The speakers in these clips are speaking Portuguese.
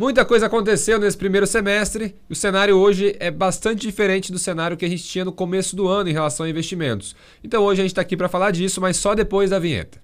Muita coisa aconteceu nesse primeiro semestre e o cenário hoje é bastante diferente do cenário que a gente tinha no começo do ano em relação a investimentos. Então hoje a gente está aqui para falar disso, mas só depois da vinheta.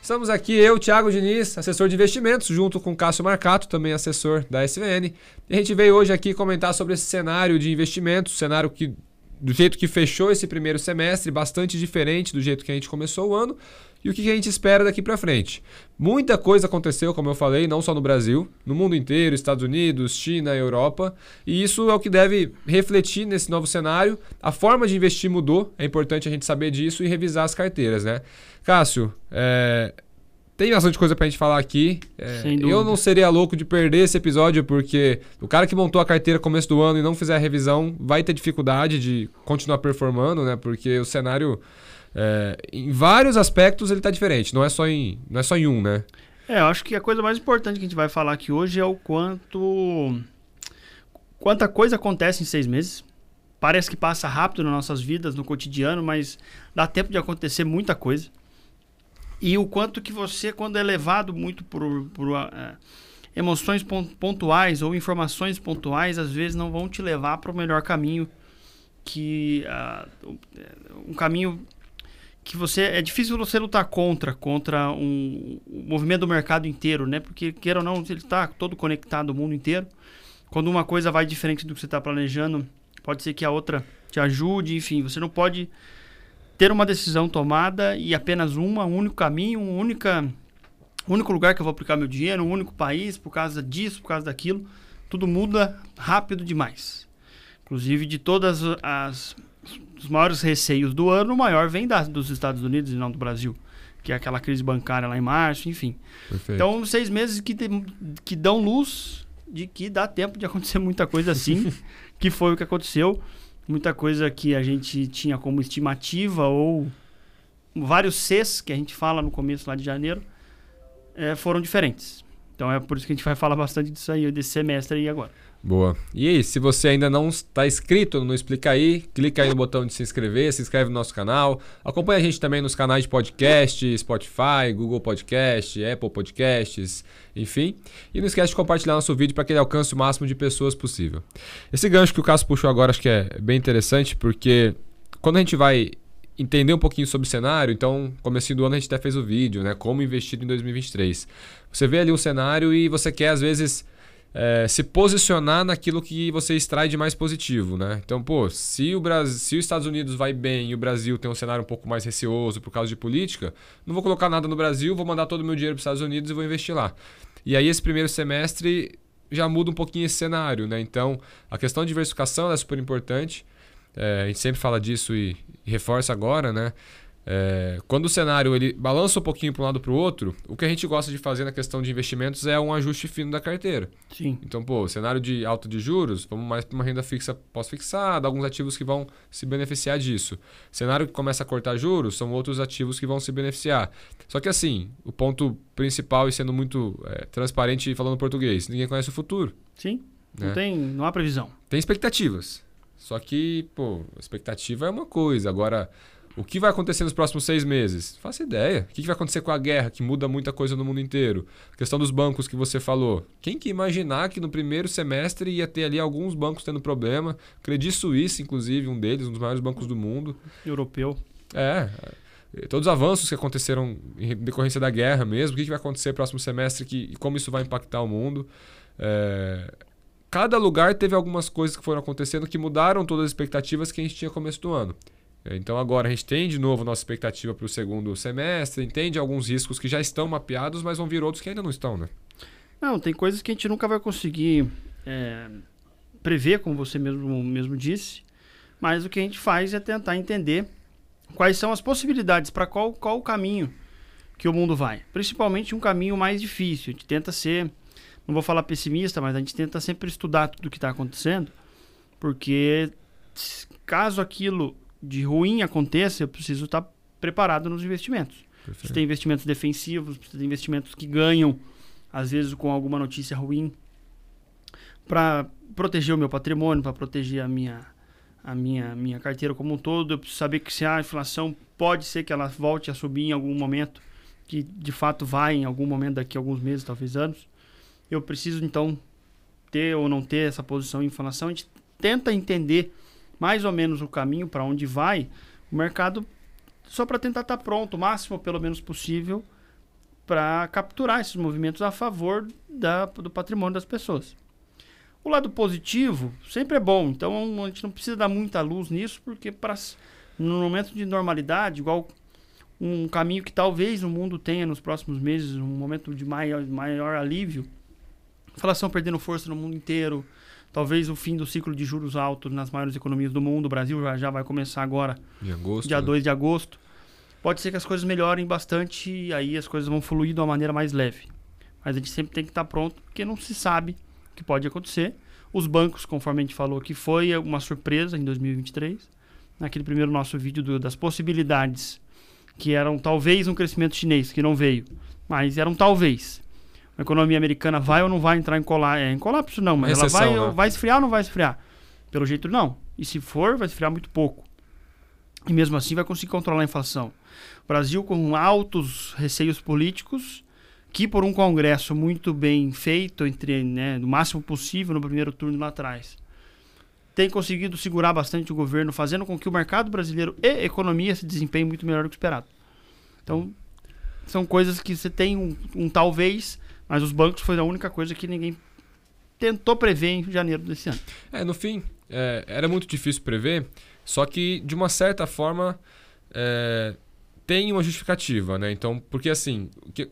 Estamos aqui, eu, Thiago Diniz, assessor de investimentos, junto com Cássio Marcato, também assessor da SVN. E a gente veio hoje aqui comentar sobre esse cenário de investimentos, cenário que do jeito que fechou esse primeiro semestre, bastante diferente do jeito que a gente começou o ano, e o que a gente espera daqui para frente. Muita coisa aconteceu, como eu falei, não só no Brasil, no mundo inteiro, Estados Unidos, China, Europa, e isso é o que deve refletir nesse novo cenário. A forma de investir mudou, é importante a gente saber disso e revisar as carteiras, né? Cássio, é, tem bastante coisa pra gente falar aqui. É, eu não seria louco de perder esse episódio, porque o cara que montou a carteira no começo do ano e não fizer a revisão vai ter dificuldade de continuar performando, né? Porque o cenário, é, em vários aspectos, ele tá diferente. Não é, só em, não é só em um, né? É, eu acho que a coisa mais importante que a gente vai falar aqui hoje é o quanto. Quanta coisa acontece em seis meses. Parece que passa rápido nas nossas vidas, no cotidiano, mas dá tempo de acontecer muita coisa. E o quanto que você, quando é levado muito por, por uh, emoções pontuais ou informações pontuais, às vezes não vão te levar para o melhor caminho que uh, um caminho que você é difícil você lutar contra contra um, um movimento do mercado inteiro, né? Porque queira ou não, ele está todo conectado o mundo inteiro. Quando uma coisa vai diferente do que você está planejando, pode ser que a outra te ajude, enfim, você não pode ter uma decisão tomada e apenas uma, um único caminho, um única, único lugar que eu vou aplicar meu dinheiro, um único país, por causa disso, por causa daquilo. Tudo muda rápido demais. Inclusive, de todas as os maiores receios do ano, o maior vem da, dos Estados Unidos e não do Brasil, que é aquela crise bancária lá em março, enfim. Perfeito. Então, seis meses que, tem, que dão luz de que dá tempo de acontecer muita coisa assim, que foi o que aconteceu muita coisa que a gente tinha como estimativa ou vários Cs que a gente fala no começo lá de janeiro é, foram diferentes. Então é por isso que a gente vai falar bastante disso aí, desse semestre aí agora. Boa. E aí, se você ainda não está inscrito no Explica Aí, clica aí no botão de se inscrever, se inscreve no nosso canal. Acompanha a gente também nos canais de podcast, Spotify, Google Podcast, Apple Podcasts, enfim. E não esquece de compartilhar nosso vídeo para que ele alcance o máximo de pessoas possível. Esse gancho que o Cássio puxou agora acho que é bem interessante, porque quando a gente vai entender um pouquinho sobre o cenário, então, começo do ano a gente até fez o vídeo, né? Como investir em 2023. Você vê ali um cenário e você quer, às vezes é, se posicionar naquilo que você extrai de mais positivo, né? Então, pô, se o Brasil, se os Estados Unidos vai bem e o Brasil tem um cenário um pouco mais receoso por causa de política, não vou colocar nada no Brasil, vou mandar todo o meu dinheiro para os Estados Unidos e vou investir lá. E aí esse primeiro semestre já muda um pouquinho esse cenário, né? Então, a questão de diversificação é super importante. É, a gente sempre fala disso e, e reforça agora, né? É, quando o cenário ele balança um pouquinho para um lado para o outro, o que a gente gosta de fazer na questão de investimentos é um ajuste fino da carteira. Sim. Então, pô, cenário de alta de juros, vamos mais para uma renda fixa pós-fixada, alguns ativos que vão se beneficiar disso. Cenário que começa a cortar juros, são outros ativos que vão se beneficiar. Só que assim, o ponto principal e sendo muito é, transparente e falando português, ninguém conhece o futuro. Sim. Né? Não tem, não há previsão. Tem expectativas. Só que, pô, expectativa é uma coisa. Agora, o que vai acontecer nos próximos seis meses? Faça ideia. O que vai acontecer com a guerra, que muda muita coisa no mundo inteiro? A questão dos bancos que você falou. Quem que imaginar que no primeiro semestre ia ter ali alguns bancos tendo problema? Credit Suisse, inclusive, um deles, um dos maiores bancos do mundo. Europeu. É. Todos os avanços que aconteceram em decorrência da guerra mesmo. O que vai acontecer no próximo semestre que, e como isso vai impactar o mundo? É, cada lugar teve algumas coisas que foram acontecendo que mudaram todas as expectativas que a gente tinha no começo do ano. Então agora a gente tem de novo nossa expectativa para o segundo semestre, entende alguns riscos que já estão mapeados, mas vão vir outros que ainda não estão, né? Não, tem coisas que a gente nunca vai conseguir é, prever, como você mesmo, mesmo disse, mas o que a gente faz é tentar entender quais são as possibilidades, para qual, qual o caminho que o mundo vai. Principalmente um caminho mais difícil. A gente tenta ser, não vou falar pessimista, mas a gente tenta sempre estudar tudo o que está acontecendo, porque caso aquilo de ruim aconteça, eu preciso estar preparado nos investimentos. Você tem investimentos defensivos, você tem investimentos que ganham, às vezes com alguma notícia ruim, para proteger o meu patrimônio, para proteger a minha, a minha, minha carteira como um todo. Eu preciso saber que se a inflação pode ser que ela volte a subir em algum momento, que de fato vai em algum momento daqui a alguns meses, talvez anos. Eu preciso então ter ou não ter essa posição em inflação. A gente tenta entender mais ou menos o caminho para onde vai o mercado, só para tentar estar tá pronto, o máximo pelo menos possível, para capturar esses movimentos a favor da, do patrimônio das pessoas. O lado positivo sempre é bom, então a gente não precisa dar muita luz nisso, porque pra, no momento de normalidade, igual um caminho que talvez o mundo tenha nos próximos meses, um momento de maior, maior alívio, inflação perdendo força no mundo inteiro, talvez o fim do ciclo de juros altos nas maiores economias do mundo, o Brasil já, já vai começar agora, em agosto, dia né? 2 de agosto. Pode ser que as coisas melhorem bastante e aí as coisas vão fluir de uma maneira mais leve. Mas a gente sempre tem que estar pronto, porque não se sabe que pode acontecer. Os bancos, conforme a gente falou aqui, foi uma surpresa em 2023. Naquele primeiro nosso vídeo do, das possibilidades, que eram talvez um crescimento chinês, que não veio, mas eram talvez. A economia americana vai ou não vai entrar em, colapso? é, em colapso? Não, mas ela vai, né? vai esfriar ou não vai esfriar? Pelo jeito, não. E se for, vai esfriar muito pouco. E mesmo assim vai conseguir controlar a inflação. O Brasil com altos receios políticos que por um congresso muito bem feito, entre né, no máximo possível no primeiro turno lá atrás, tem conseguido segurar bastante o governo, fazendo com que o mercado brasileiro e a economia se desempenhem muito melhor do que esperado. Então, são coisas que você tem um, um talvez, mas os bancos foi a única coisa que ninguém tentou prever em janeiro desse ano. É, no fim, é, era muito difícil prever, só que de uma certa forma é, tem uma justificativa, né? Então, porque assim, o que,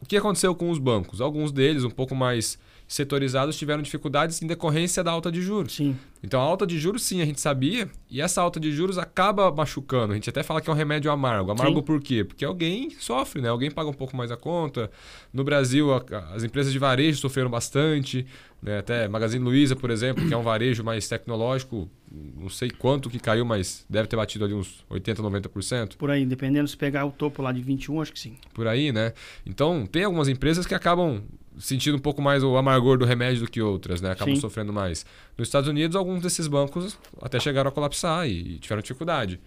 o que aconteceu com os bancos? Alguns deles, um pouco mais setorizados, tiveram dificuldades em decorrência da alta de juros. Sim. Então, a alta de juros, sim, a gente sabia, e essa alta de juros acaba machucando. A gente até fala que é um remédio amargo. Amargo sim. por quê? Porque alguém sofre, né? Alguém paga um pouco mais a conta. No Brasil, a, as empresas de varejo sofreram bastante. Né? Até Magazine Luiza, por exemplo, que é um varejo mais tecnológico, não sei quanto que caiu, mas deve ter batido ali uns 80%, 90%. Por aí, dependendo se pegar o topo lá de 21, acho que sim. Por aí, né? Então, tem algumas empresas que acabam sentindo um pouco mais o amargor do remédio do que outras, né? Acabam sim. sofrendo mais. Nos Estados Unidos, alguns desses bancos até chegaram a colapsar e, e tiveram dificuldade.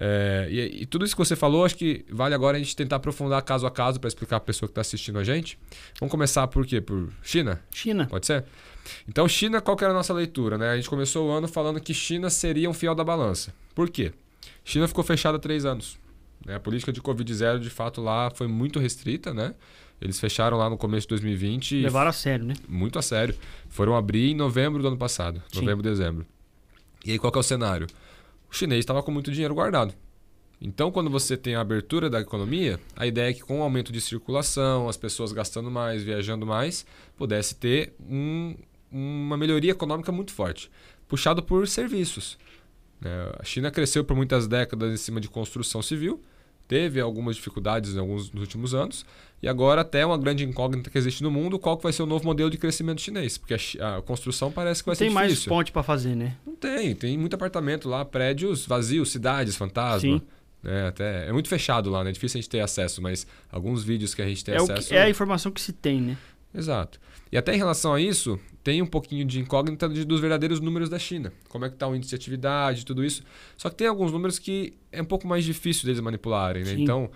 É, e, e, tudo isso que você falou, acho que vale agora a gente tentar aprofundar caso a caso para explicar a pessoa que está assistindo a gente. Vamos começar por quê? Por China? China. Pode ser? Então, China, qual que era a nossa leitura? Né? A gente começou o ano falando que China seria um fiel da balança. Por quê? China ficou fechada há três anos. Né? A política de Covid-0, de fato, lá foi muito restrita, né? Eles fecharam lá no começo de 2020. Levaram a sério, né? Muito a sério. Foram abrir em novembro do ano passado. Sim. Novembro, dezembro. E aí, qual que é o cenário? O chinês estava com muito dinheiro guardado. Então, quando você tem a abertura da economia, a ideia é que com o aumento de circulação, as pessoas gastando mais, viajando mais, pudesse ter um, uma melhoria econômica muito forte, puxado por serviços. É, a China cresceu por muitas décadas em cima de construção civil, teve algumas dificuldades em alguns nos últimos anos, e agora até uma grande incógnita que existe no mundo, qual que vai ser o novo modelo de crescimento chinês, porque a, a construção parece que vai Não ser tem difícil. mais ponte para fazer, né? Não tem, tem muito apartamento lá, prédios vazios, cidades, fantasma. Sim. É, até, é muito fechado lá, né? É difícil a gente ter acesso, mas alguns vídeos que a gente tem é acesso. Que, é a informação que se tem, né? Exato. E até em relação a isso, tem um pouquinho de incógnita de, dos verdadeiros números da China. Como é que está o índice de atividade, tudo isso. Só que tem alguns números que é um pouco mais difícil deles manipularem, né? Então,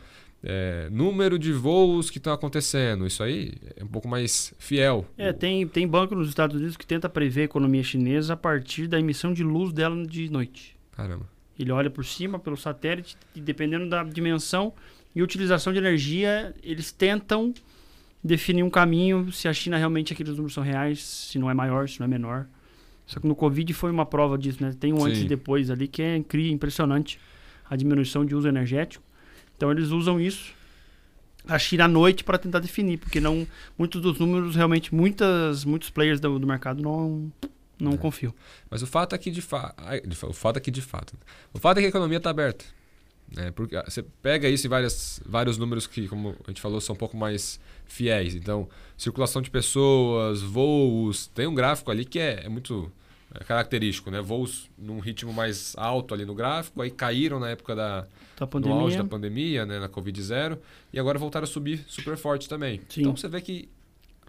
é, número de voos que estão acontecendo, isso aí é um pouco mais fiel. É, tem, tem banco nos Estados Unidos que tenta prever a economia chinesa a partir da emissão de luz dela de noite. Caramba. Ele olha por cima, pelo satélite, e dependendo da dimensão e utilização de energia, eles tentam definir um caminho se a China realmente aqueles números são reais, se não é maior, se não é menor. Só que no Covid foi uma prova disso, né? Tem um Sim. antes e depois ali que é incrível, impressionante a diminuição de uso energético. Então eles usam isso a China à noite para tentar definir, porque não muitos dos números realmente muitas muitos players do, do mercado não não é. confio. Mas o fato é que de fato. O fato é que de fato. O fato é que a economia está aberta. Né? Porque ah, você pega isso em várias, vários números que, como a gente falou, são um pouco mais fiéis. Então, circulação de pessoas, voos. Tem um gráfico ali que é, é muito é característico, né? Voos num ritmo mais alto ali no gráfico, aí caíram na época da, da pandemia. auge da pandemia, né? na Covid-0, e agora voltaram a subir super forte também. Sim. Então você vê que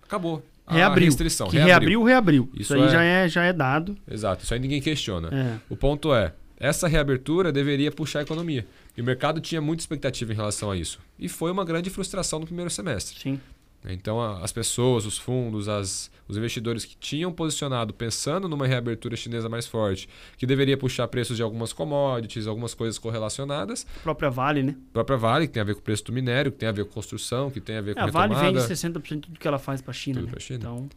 acabou. a Reabriu. restrição. Que reabriu, reabriu. Isso, Isso aí é- já, é, já é dado. Exato, isso aí ninguém questiona. É. O ponto é, essa reabertura deveria puxar a economia. E o mercado tinha muita expectativa em relação a isso. E foi uma grande frustração no primeiro semestre. Sim. Então, a- as pessoas, os fundos, as- os investidores que tinham posicionado pensando numa reabertura chinesa mais forte, que deveria puxar preços de algumas commodities, algumas coisas correlacionadas, A própria Vale, né? a própria Vale, que tem a ver com o preço do minério, que tem a ver com construção, que tem a ver com a Vale retomada, vende 60% do que ela faz para a China. Tudo Né? pra China. Então,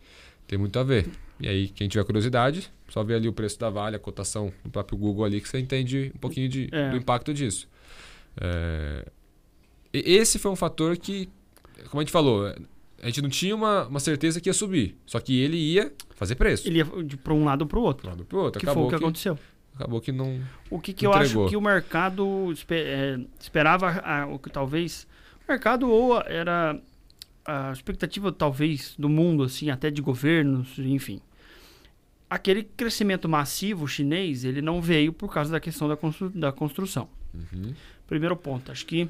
tem muito a ver. E aí, quem tiver curiosidade, só vê ali o preço da Vale, a cotação no próprio Google ali, que você entende um pouquinho de- É. do impacto disso. É, esse foi um fator que, como a gente falou, a gente não tinha uma, uma certeza que ia subir. Só que ele ia fazer preço. ele ia para um lado ou para o outro. Lado pro outro. Que foi Acabou o que que, aconteceu. acabou que não. O que, que eu acho que o mercado é, esperava, a- o que talvez. O mercado ou era a expectativa, talvez, do mundo, assim, até de governos, enfim. Aquele crescimento massivo chinês, ele não veio por causa da questão da, constru- da construção. Uhum. Primeiro ponto, acho que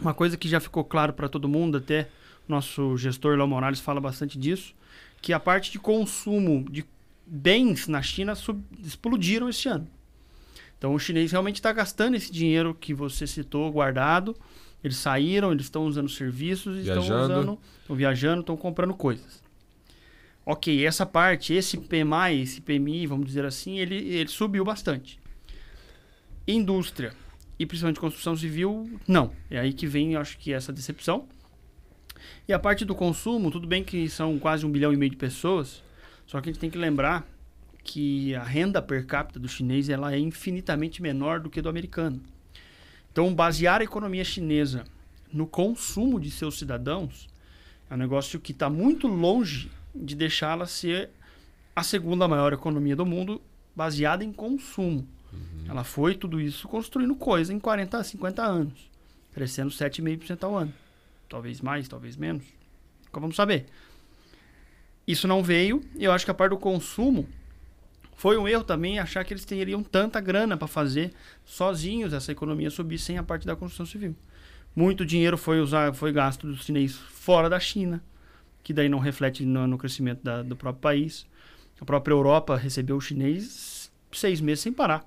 uma coisa que já ficou claro para todo mundo, até nosso gestor Léo Morales fala bastante disso, que a parte de consumo de bens na China sub- explodiram este ano. Então o chinês realmente está gastando esse dinheiro que você citou guardado. Eles saíram, eles estão usando serviços, estão Viajando. usando, estão viajando, estão comprando coisas. Ok, essa parte, esse PMI, esse PMI, vamos dizer assim, ele, ele subiu bastante. Indústria e principalmente construção civil, não. É aí que vem, acho que, essa decepção. E a parte do consumo, tudo bem que são quase um bilhão e meio de pessoas, só que a gente tem que lembrar que a renda per capita do chinês ela é infinitamente menor do que do americano. Então, basear a economia chinesa no consumo de seus cidadãos é um negócio que está muito longe de deixá-la ser a segunda maior economia do mundo baseada em consumo. Ela foi tudo isso construindo coisa em 40 a 50 anos, crescendo 7,5% ao ano. Talvez mais, talvez menos. Nunca vamos saber. Isso não veio, e eu acho que a parte do consumo foi um erro também achar que eles teriam tanta grana para fazer sozinhos essa economia subir sem a parte da construção civil. Muito dinheiro foi usar, foi gasto dos chineses fora da China, que daí não reflete no, no crescimento da- do próprio país. A própria Europa recebeu o chinês seis meses sem parar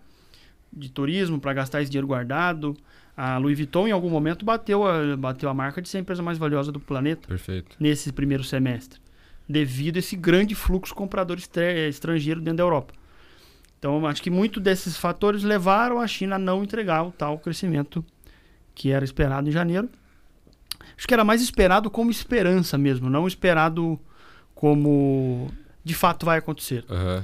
de turismo para gastar esse dinheiro guardado. A Louis Vuitton, em algum momento, bateu a, bateu a marca de ser a empresa mais valiosa do planeta Perfeito. nesse primeiro semestre, devido a esse grande fluxo comprador estrangeiro dentro da Europa. Então, acho que muito desses fatores levaram a China a não entregar o tal crescimento que era esperado em janeiro. Acho que era mais esperado como esperança mesmo, não esperado como de fato vai acontecer. Aham.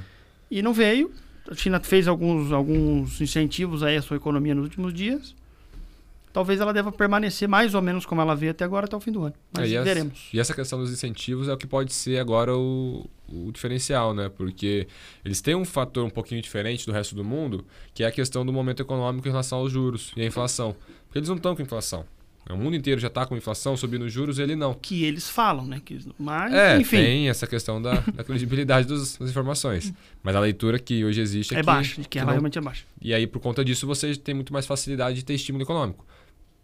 E não veio. A China fez alguns, alguns incentivos aí à sua economia nos últimos dias. Talvez ela deva permanecer mais ou menos como ela veio até agora, até o fim do ano. Mas É, e, essa, veremos. e essa questão dos incentivos é o que pode ser agora o, o diferencial, né? Porque eles têm um fator um pouquinho diferente do resto do mundo, que é a questão do momento econômico em relação aos juros e à inflação. Porque eles não estão com inflação. O mundo inteiro já está com inflação, subindo os juros, ele não. Que eles falam, né? Que, mas, É, enfim, tem essa questão da, da credibilidade dos- das informações. Mas a leitura que hoje existe é, é que, baixa, que, que ela realmente é baixa. E aí, por conta disso, você tem muito mais facilidade de ter estímulo econômico.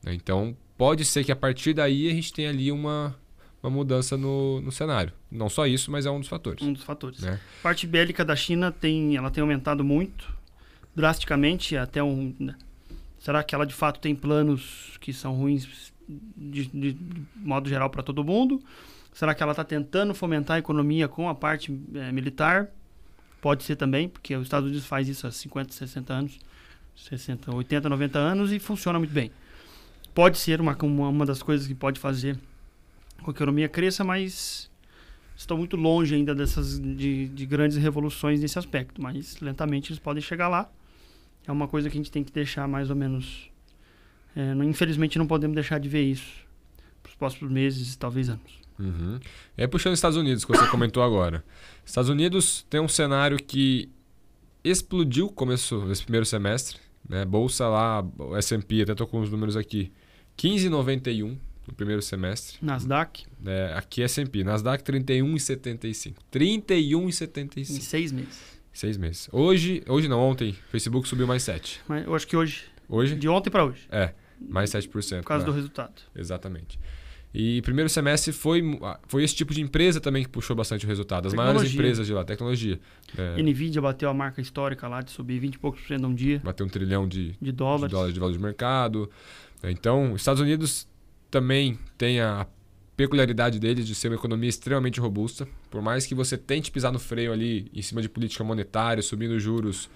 né? Então, pode ser que a partir daí a gente tenha ali uma, uma mudança no, no cenário. Não só isso, mas é um dos fatores. Um dos fatores. Né? A parte bélica da China tem, ela tem aumentado muito, drasticamente, até um. Será que ela de fato tem planos que são ruins de, de- modo geral para todo mundo? Será que ela está tentando fomentar a economia com a parte eh, militar? Pode ser também, porque os Estados Unidos faz isso há 50, 60 anos, 60, 80, 90 anos e funciona muito bem. Pode ser uma, uma, uma das coisas que pode fazer com que a economia cresça, mas estão muito longe ainda dessas de, de grandes revoluções nesse aspecto, mas lentamente eles podem chegar lá. É uma coisa que a gente tem que deixar mais ou menos. é, não- infelizmente não podemos deixar de ver isso para os próximos meses, talvez anos. Uhum. E aí, puxando os Estados Unidos, que você comentou agora. Estados Unidos tem um cenário que explodiu começo desse primeiro semestre. Né? Bolsa lá, S&P, até estou com os números aqui. 15,91 no primeiro semestre. Nasdaq, É, aqui é S&P. Nasdaq 31,75. em 31,75. seis meses. Seis meses. Hoje, hoje não, ontem, Facebook subiu mais 7. Mas eu acho que hoje, Hoje? de ontem para hoje, É, mais 7%. por causa né? do resultado. Exatamente. E primeiro semestre foi, foi esse tipo de empresa também que puxou bastante o resultado. As maiores empresas de lá, tecnologia. É. Nvidia bateu a marca histórica lá de subir 20 e poucos por cento um dia. Bateu um trilhão de, de dólares. de dólares de valor de mercado. Então, os Estados Unidos também tem a peculiaridade deles de ser uma economia extremamente robusta. Por mais que você tente pisar no freio ali em cima de política monetária, subindo juros,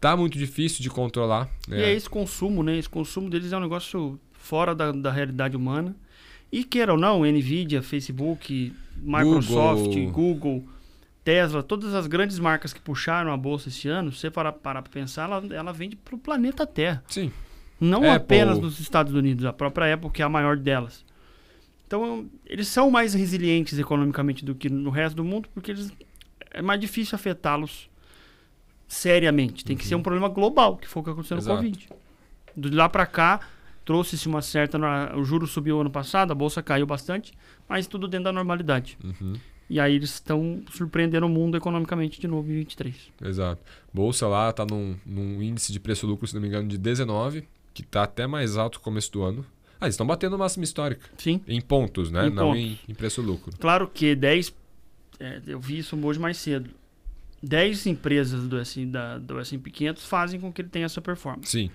tá muito difícil de controlar. Né? E é esse consumo, né? Esse consumo deles é um negócio fora da, da realidade humana. E queira ou não, Nvidia, Facebook, Microsoft, Google. Google, Tesla, todas as grandes marcas que puxaram a bolsa esse ano, se você parar para pensar, ela, ela vende para o planeta Terra. Sim. Não Apple. apenas nos Estados Unidos, a própria Apple, que é a maior delas. Então, eles são mais resilientes economicamente do que no resto do mundo, porque eles, é mais difícil afetá-los seriamente. Tem que ser um uhum. problema global, que foi o que aconteceu Exato. no Covid. De lá para cá, trouxe-se uma certa. O juro subiu ano passado, a bolsa caiu bastante, mas tudo dentro da normalidade. Uhum. E aí eles estão surpreendendo o mundo economicamente de novo em 23. Exato. Bolsa lá está num, num, índice de preço-lucro, se não me engano, de 19, que está até mais alto que o começo do ano. Ah, eles estão batendo máxima histórica. Sim. Em pontos, né? Em não pontos. Em, em preço-lucro. Claro que 10. É, eu vi isso hoje mais cedo. 10 empresas do S&P, da, do S&P 500 fazem com que ele tenha essa performance. Sim.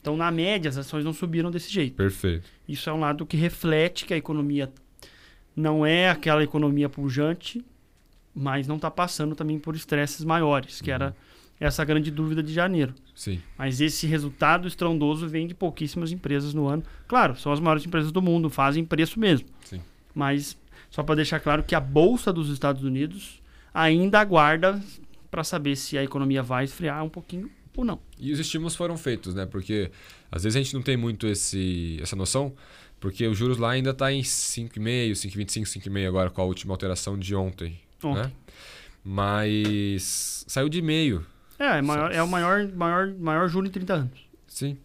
Então, na média, as ações não subiram desse jeito. Perfeito. Isso é um lado que reflete que a economia não é aquela economia pujante, mas não está passando também por estresses maiores, que uhum. era essa grande dúvida de janeiro. Sim. Mas esse resultado estrondoso vem de pouquíssimas empresas no ano. Claro, são as maiores empresas do mundo, fazem preço mesmo. Sim. Mas só para deixar claro que a bolsa dos Estados Unidos ainda aguarda para saber se a economia vai esfriar um pouquinho ou não. E os estímulos foram feitos, né? Porque às vezes a gente não tem muito esse, essa noção, porque os juros lá ainda está em 5,5, 5,25, 5,5 agora com a última alteração de ontem. Ontem. Né? Mas saiu de meio. É, é, maior, é o maior, maior, maior juro em 30 anos. Sim.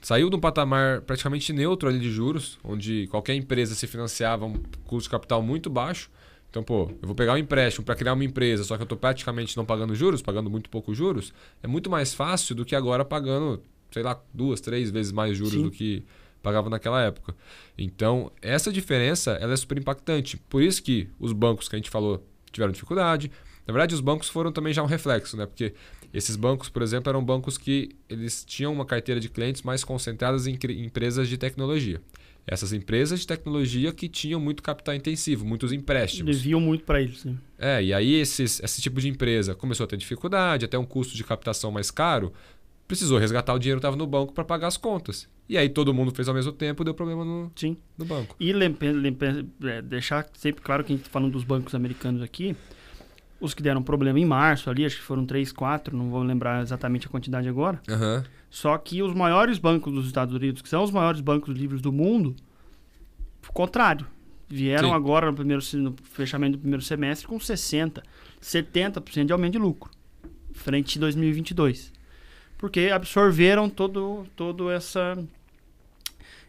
Saiu de um patamar praticamente neutro ali de juros, onde qualquer empresa se financiava um custo de capital muito baixo então, pô, eu vou pegar um empréstimo para criar uma empresa, só que eu estou praticamente não pagando juros, pagando muito pouco juros, é muito mais fácil do que agora pagando, sei lá, duas, três vezes mais juros Sim. do que pagava naquela época. Então, essa diferença ela é super impactante. Por isso que os bancos que a gente falou tiveram dificuldade. Na verdade, os bancos foram também já um reflexo, né? Porque esses bancos, por exemplo, eram bancos que eles tinham uma carteira de clientes mais concentradas em empresas de tecnologia essas empresas de tecnologia que tinham muito capital intensivo, muitos empréstimos. Deviam muito para eles. Sim. É, e aí esses, esse tipo de empresa começou a ter dificuldade, até um custo de captação mais caro, precisou resgatar o dinheiro que estava no banco para pagar as contas. E aí todo mundo fez ao mesmo tempo, deu problema no, Sim. no banco. E lempe, lempe, é, deixar sempre claro que a gente está falando dos bancos americanos aqui, os que deram problema em março ali, acho que foram três, quatro, não vou lembrar exatamente a quantidade agora. Uhum. Só que os maiores bancos dos Estados Unidos, que são os maiores bancos livres do mundo, o contrário. Vieram Sim. agora no, primeiro, no fechamento do primeiro semestre com 60%, 70% de aumento de lucro, frente a 2022. Porque absorveram todo, todo essa,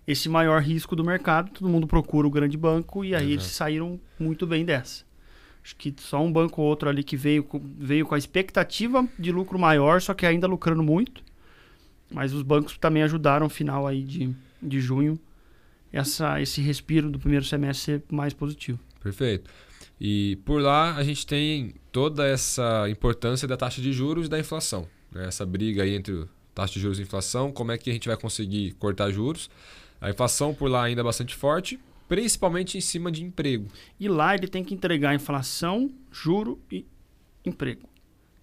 esse maior risco do mercado. Todo mundo procura o grande banco e aí eles saíram muito bem dessa. Acho que só um banco ou outro ali que veio, veio com a expectativa de lucro maior, só que ainda lucrando muito. Mas os bancos também ajudaram o final aí de, de junho essa, esse respiro do primeiro semestre ser mais positivo. Perfeito. E por lá a gente tem toda essa importância da taxa de juros e da inflação. Né? Essa briga aí entre taxa de juros e inflação, como é que a gente vai conseguir cortar juros. A inflação por lá ainda é bastante forte, principalmente em cima de emprego. E lá ele tem que entregar inflação, juro e emprego.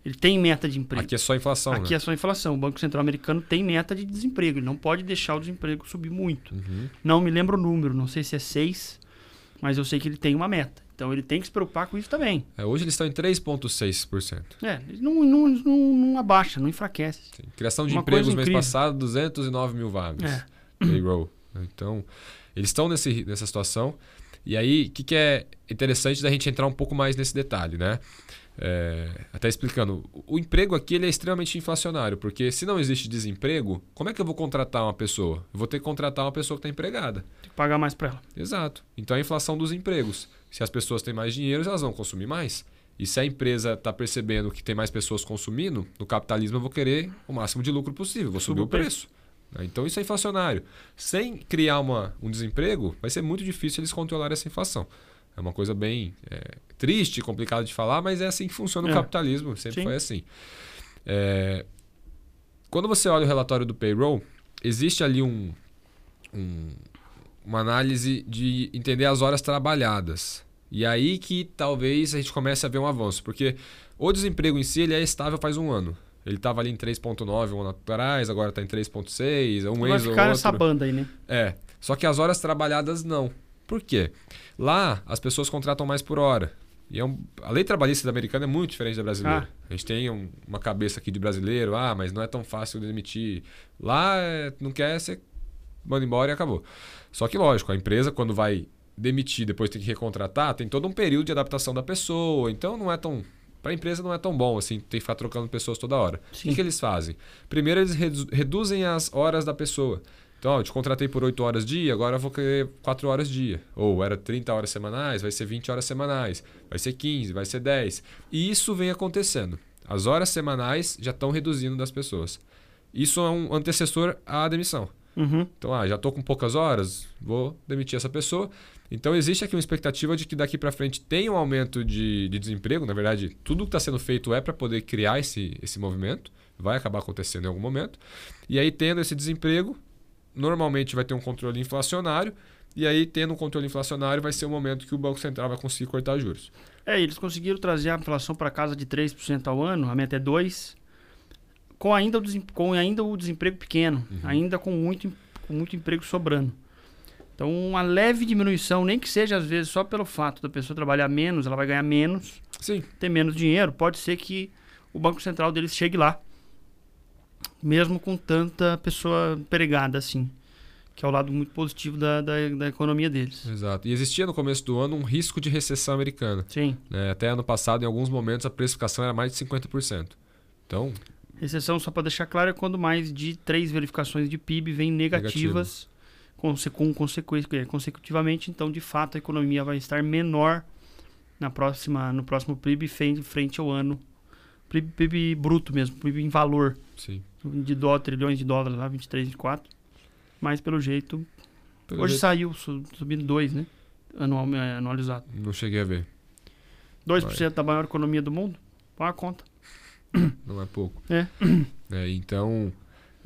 Ele tem meta de emprego. Aqui é só inflação. Aqui né? é só inflação. O Banco Central Americano tem meta de desemprego. Ele não pode deixar o desemprego subir muito. Uhum. Não me lembro o número, não sei se é 6, mas eu sei que ele tem uma meta. Então ele tem que se preocupar com isso também. É, hoje eles estão em 3,6%. É, não, não, não, não, abaixa, não enfraquece. Sim. Criação de uma empregos no mês passado, 209 mil vagas. É. Payroll. Então, eles estão nesse, nessa situação. E aí, o que, que é interessante da gente entrar um pouco mais nesse detalhe, né? É, até explicando, o emprego aqui ele é extremamente inflacionário, porque se não existe desemprego, como é que eu vou contratar uma pessoa? Eu vou ter que contratar uma pessoa que está empregada. Tem que pagar mais para ela. Exato. Então a inflação dos empregos. Se as pessoas têm mais dinheiro, elas vão consumir mais. E se a empresa está percebendo que tem mais pessoas consumindo, no capitalismo eu vou querer o máximo de lucro possível, vou subir o preço. né? Então isso é inflacionário. Sem criar uma, um desemprego, vai ser muito difícil eles controlarem essa inflação. É uma coisa bem é, triste, complicada de falar, mas é assim que funciona o É. capitalismo, sempre Sim. foi assim. É, quando você olha o relatório do payroll, existe ali um, um- uma análise de entender as horas trabalhadas. E aí que talvez a gente comece a ver um avanço, porque o desemprego em si ele é estável faz um ano. Ele estava ali em 3,9 um ano atrás, agora está em 3,6, um mês ou outro. nessa banda aí, né? É. Só que as horas trabalhadas não. Por quê? Lá as pessoas contratam mais por hora. E é um- a lei trabalhista da americana é muito diferente da brasileira. A gente tem um- uma cabeça aqui de brasileiro, ah, mas não é tão fácil demitir. Lá é, não quer, você manda embora e acabou. Só que lógico, a empresa quando vai demitir, depois tem que recontratar, tem todo um período de adaptação da pessoa. Então não é tão. Para a empresa não é tão bom assim, tem que ficar trocando pessoas toda hora. O Sim. que, que eles fazem? Primeiro eles redu- reduzem as horas da pessoa. Então, ó, eu te contratei por 8 horas dia, agora eu vou querer 4 horas dia. Ou era 30 horas semanais, vai ser 20 horas semanais, vai ser 15, vai ser 10. E isso vem acontecendo. As horas semanais já estão reduzindo das pessoas. Isso é um antecessor à demissão. Uhum. Então, ah, já estou com poucas horas, vou demitir essa pessoa. Então, existe aqui uma expectativa de que daqui para frente tenha um aumento de, de desemprego. Na verdade, tudo que está sendo feito é para poder criar esse, esse movimento. Vai acabar acontecendo em algum momento. E aí, tendo esse desemprego, normalmente vai ter um controle inflacionário. E aí, tendo um controle inflacionário, vai ser o momento que o Banco Central vai conseguir cortar juros. É, eles conseguiram trazer a inflação para casa de 3% ao ano, a meta é 2%, com ainda o, com ainda o desemprego pequeno, Uhum. ainda com muito, com muito emprego sobrando. Então, uma leve diminuição, nem que seja às vezes só pelo fato da pessoa trabalhar menos, ela vai ganhar menos, Sim, ter menos dinheiro, pode ser que o Banco Central deles chegue lá, mesmo com tanta pessoa empregada assim, que é o lado muito positivo da, da, da economia deles. exato. E existia no começo do ano um risco de recessão americana. Sim. né? Até ano passado, em alguns momentos, a precificação era mais de 50%. Então, Recessão, só para deixar claro, é quando mais de três verificações de PIB vêm negativas é, consecutivamente. Então, de fato, a economia vai estar menor na próxima, no próximo PIB frente, frente ao ano. PIB, PIB bruto mesmo, PIB em valor sim. de dó, trilhões de dólares lá, 23, 24. Mas, pelo jeito, Pelo hoje jeito, saiu su- subindo 2, né? Anual, é, anualizado. Não cheguei a ver. 2% da maior economia do mundo? Põe a conta. Não é pouco. É. É, então,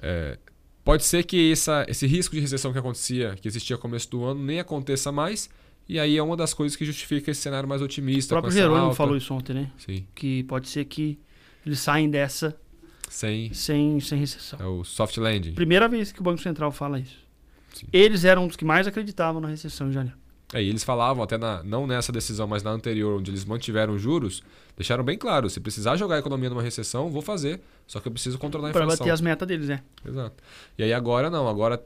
é, pode ser que essa, esse risco de recessão que acontecia, que existia no começo do ano, nem aconteça mais. E aí é uma das coisas que justifica esse cenário mais O otimista. com próprio Jerônimo alta. falou isso ontem, né? Sim, Que pode ser que eles saem dessa sem sem, sem recessão. é o soft landing. Primeira vez que o Banco Central fala isso. Sim. Eles eram dos que mais acreditavam na recessão em janeiro. É, e eles falavam, até na, não nessa decisão, mas na anterior, onde eles mantiveram juros, deixaram bem claro: se precisar jogar a economia numa recessão, vou fazer, só que eu preciso controlar a Para inflação. bater as metas deles, é. Exato. E aí agora não, agora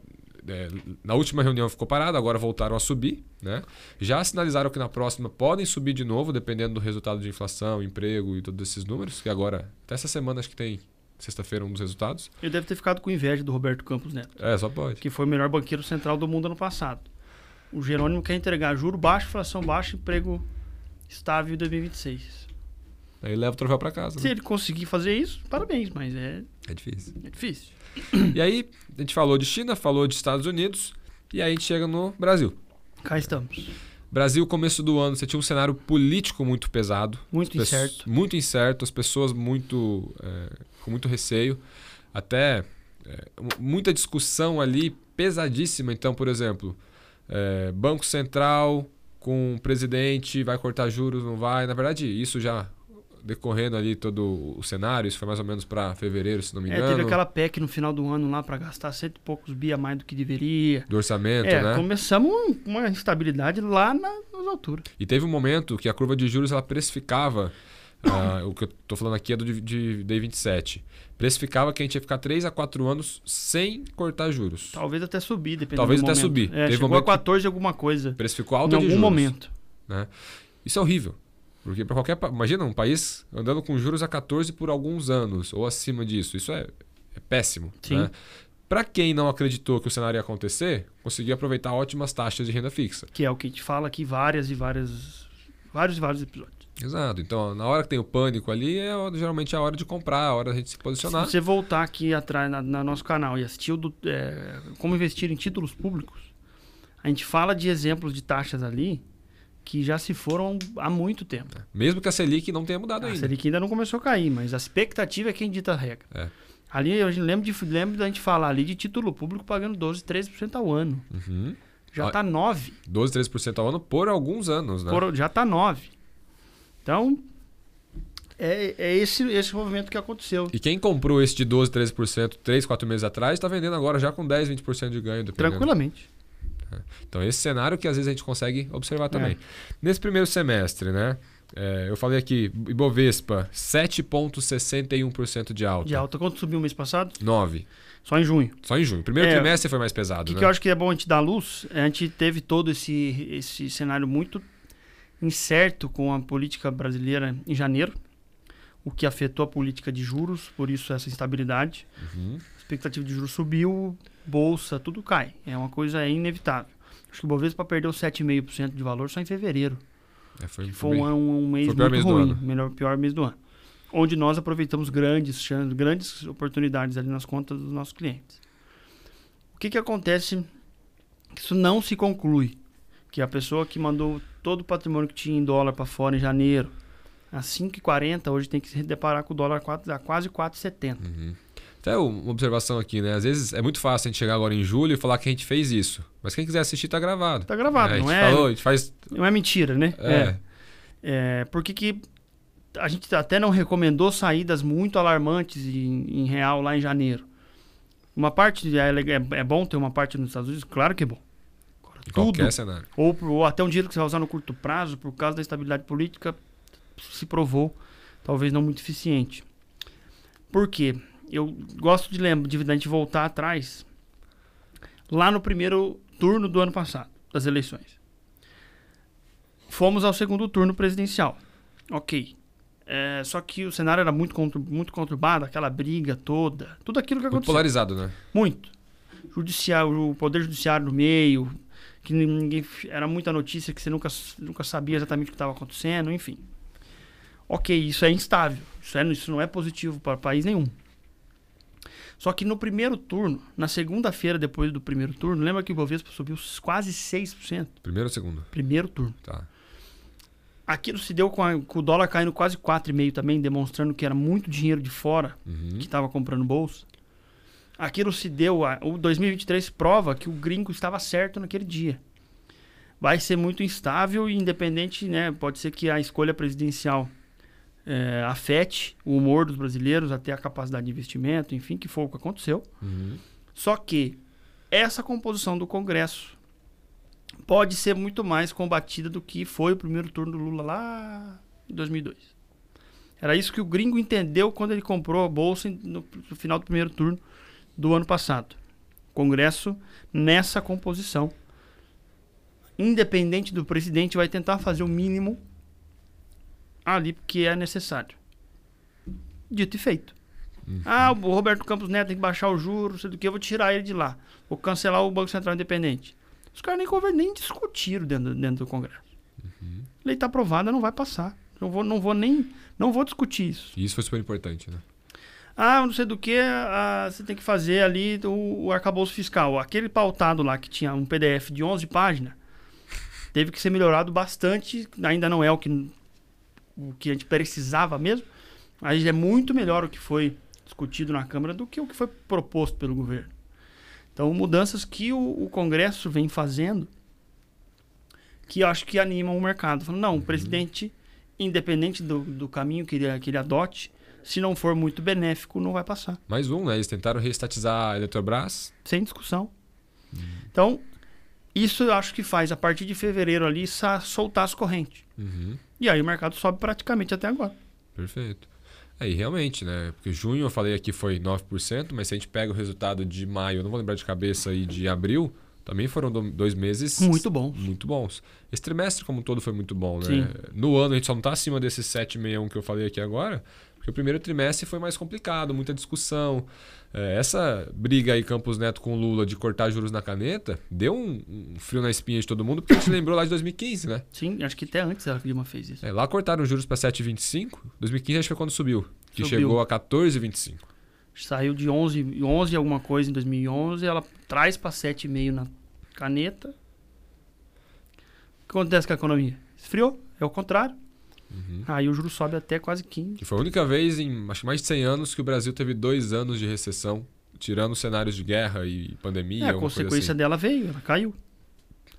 é, na última reunião ficou parado, agora voltaram a subir, né? Já sinalizaram que na próxima podem subir de novo, dependendo do resultado de inflação, emprego e todos esses números, que agora, até essa semana acho que tem sexta-feira um dos resultados. Ele deve ter ficado com inveja do Roberto Campos Neto, É, só pode. que foi o melhor banqueiro central do mundo ano passado. O Jerônimo quer entregar juro baixo, inflação baixa, emprego estável em 2026. Aí leva o troféu para casa. Se Né? ele conseguir fazer isso, parabéns, mas é, É difícil. é difícil. E aí, a gente falou de China, falou de Estados Unidos, e aí a gente chega no Brasil. Cá estamos. Brasil, começo do ano, você tinha um cenário político muito pesado. Muito incerto. Muito incerto, as pessoas muito é, com muito receio. Até é, mu- muita discussão ali pesadíssima. Então, por exemplo, é, Banco Central com o presidente vai cortar juros, não vai. Na verdade, isso já decorrendo ali todo o cenário, isso foi mais ou menos para fevereiro, se não me É, engano. teve aquela PEC no final do ano lá para gastar cento e poucos bi a mais do que deveria. Do orçamento, É, né? começamos um- uma instabilidade lá na- nas alturas. E teve um momento que a curva de juros ela precificava, ah, o que eu tô falando aqui é do de, de Day 27, precificava que a gente ia ficar 3 a 4 anos sem cortar juros. Talvez até subir, dependendo Talvez do até momento. subir. É, Teve chegou momento a 14 alguma coisa Precificou em alta algum juros. momento. Né? Isso é horrível. Porque para qualquer. Imagina um país andando com juros a 14 por alguns anos, ou acima disso. Isso é, é péssimo. Sim. Né? Para quem não acreditou que o cenário ia acontecer, conseguiu aproveitar ótimas taxas de renda fixa. Que é o que a gente fala aqui várias e várias. Vários e vários episódios. Exato. Então, na hora que tem o pânico ali, é geralmente é a hora de comprar, a hora da gente se posicionar. Se você voltar aqui atrás na, no nosso canal e assistir o do, é, como investir em títulos públicos, a gente fala de exemplos de taxas ali que já se foram há muito tempo. Mesmo que a Selic não tenha mudado a ainda. A Selic ainda não começou a cair, mas a expectativa é quem dita a regra. É. Ali eu lembro, de, lembro da gente falar ali de título público pagando 12, 13% ao ano. Uhum. Já está 9%. 12, 13% ao ano por alguns anos, né? Por, já está 9%. Então, é, é esse, esse movimento que aconteceu. E quem comprou esse de 12, 13% 3, 4 meses atrás, está vendendo agora já com 10, 20% de ganho. Dependendo. Tranquilamente. Então, esse cenário que às vezes a gente consegue observar também. É. Nesse primeiro semestre, né? É, eu falei aqui, Ibovespa, 7,61% de alta. De alta. Quanto subiu o mês passado? 9. Só em junho. Só em junho. Primeiro é, trimestre foi mais pesado. O que, né? que eu acho que é bom a gente dar luz? A gente teve todo esse, esse cenário muito incerto com a política brasileira em janeiro, o que afetou a política de juros, por isso essa instabilidade. Uhum. A expectativa de juros subiu, bolsa, tudo cai. É uma coisa inevitável. Acho que o Bovespa perdeu 7,5% de valor só em fevereiro. É, foi, foi, um, um, mês muito mês ruim, melhor pior mês do ano. Onde nós aproveitamos grandes chances, grandes oportunidades ali nas contas dos nossos clientes. O que, que acontece? Isso não se conclui. Que a pessoa que mandou todo o patrimônio que tinha em dólar para fora em janeiro, a 5,40, hoje tem que se deparar com o dólar a quase 4,70. Uhum. Até uma observação aqui, né? Às vezes é muito fácil a gente chegar agora em julho e falar que a gente fez isso. Mas quem quiser assistir tá gravado. Tá gravado, é, não é? Falou, a gente faz... Não é mentira, né? É. é. é porque que a gente até não recomendou saídas muito alarmantes em, em real lá em janeiro. Uma parte é, é, é, bom ter uma parte nos Estados Unidos? Claro que é bom. Tudo, qualquer cenário. Ou, ou até um dinheiro que você vai usar no curto prazo, por causa da estabilidade política, se provou talvez não muito eficiente. Por quê? eu gosto de lembrar, de a gente voltar atrás, lá no primeiro turno do ano passado, das eleições. Fomos ao segundo turno presidencial. Ok. É, só que o cenário era muito, muito conturbado, aquela briga toda, tudo aquilo que muito aconteceu. polarizado, né? Muito. O poder judiciário no meio, que ninguém era muita notícia que você nunca, nunca sabia exatamente o que estava acontecendo, enfim. Ok, isso é instável. Isso, é, isso não é positivo para país nenhum. Só que no primeiro turno, na segunda-feira depois do primeiro turno, lembra que o Bovespa subiu quase 6%? Primeiro ou segundo? Primeiro turno. Tá. Aquilo se deu com, a, com o dólar caindo quase 4,5 também, demonstrando que era muito dinheiro de fora uhum. que estava comprando bolsa. Aquilo se deu. A, o 2023 prova que o gringo estava certo naquele dia. Vai ser muito instável e independente, né? Pode ser que a escolha presidencial é, afete o humor dos brasileiros, até a capacidade de investimento, enfim, que foi o que aconteceu. Uhum. Só que essa composição do Congresso pode ser muito mais combatida do que foi o primeiro turno do Lula lá em 2002. Era isso que o gringo entendeu quando ele comprou a bolsa no, no final do primeiro turno do ano passado. Congresso nessa composição. Independente do presidente, vai tentar fazer o mínimo ali porque é necessário. Dito e feito. Uhum. Ah, o Roberto Campos Neto tem que baixar o juros, sei do que, eu vou tirar ele de lá. Vou cancelar o Banco Central Independente. Os caras nem, conver, nem discutiram dentro, dentro do Congresso. Uhum. Lei está aprovada, não vai passar. Não vou, não vou nem. Não vou discutir isso. E isso foi super importante, né? Ah, não sei do que, ah, você tem que fazer ali o, o arcabouço fiscal. Aquele pautado lá que tinha um PDF de 11 páginas, teve que ser melhorado bastante. Ainda não é o que o que a gente precisava mesmo, mas é muito melhor o que foi discutido na Câmara do que o que foi proposto pelo governo. Então, mudanças que o, o Congresso vem fazendo que acho que animam o mercado. Falando, não, o presidente, independente do, do caminho que ele, que ele adote, se não for muito benéfico, não vai passar. Mais um, né? Eles tentaram reestatizar a Eletrobras. Sem discussão. Então, isso eu acho que faz, a partir de fevereiro ali, soltar as correntes. Uhum. E aí o mercado sobe praticamente até agora. Perfeito. Aí realmente, né? Porque junho eu falei aqui foi 9%, mas se a gente pega o resultado de maio, eu não vou lembrar de cabeça aí de abril, também foram dois meses muito bons. Muito bons. Esse trimestre como um todo foi muito bom, né? Sim. No ano a gente só não está acima desses 761 que eu falei aqui agora, porque o primeiro trimestre foi mais complicado, muita discussão. É, essa briga aí, Campos Neto com Lula de cortar juros na caneta, deu um, um, frio na espinha de todo mundo, porque a gente lembrou lá de 2015, né? Sim, acho que até antes a Dilma fez isso. É, lá cortaram os juros para 7,25. 2015 acho que foi quando subiu, que Subiu. chegou a 14,25. Saiu de 11, 11 alguma coisa em 2011, ela traz para 7,5 na caneta. O que acontece com a economia? Esfriou, é o contrário. Uhum. Aí o juro sobe até quase 15. Que foi a única vez em acho que mais de 100 anos que o Brasil teve dois anos de recessão, tirando cenários de guerra e pandemia. É, a consequência assim. dela veio, ela caiu.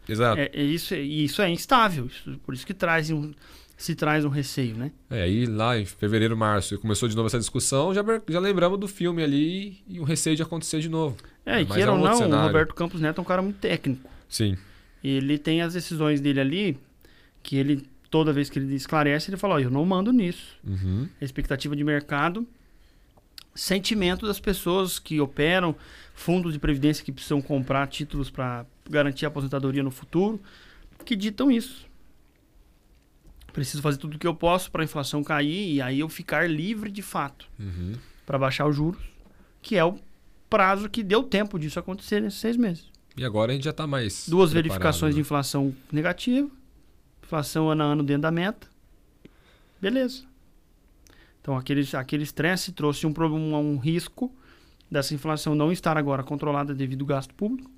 Exato. É, é isso, e isso é instável, isso- por isso que traz um, se traz um receio, né? É, aí lá em fevereiro, março, começou de novo essa discussão, já, já lembramos do filme ali e o receio de acontecer de novo. É, e Mas queira é ou um não, o cenário. Roberto Campos Neto é um cara muito técnico. Sim. Ele tem as decisões dele ali, que ele, toda vez que ele esclarece, ele fala, ó, eu não mando nisso. Uhum. expectativa de mercado, sentimento das pessoas que operam, fundos de previdência que precisam comprar títulos para garantir a aposentadoria no futuro, que ditam isso. Preciso fazer tudo o que eu posso para a inflação cair e aí eu ficar livre de fato Uhum. para baixar os juros, que é o prazo que deu tempo disso acontecer nesses seis meses. E agora a gente já está mais. Duas verificações de né? inflação negativa, inflação ano a ano dentro da meta. Beleza. Então aquele aquele estresse trouxe um problema, um risco dessa inflação não estar agora controlada devido ao gasto público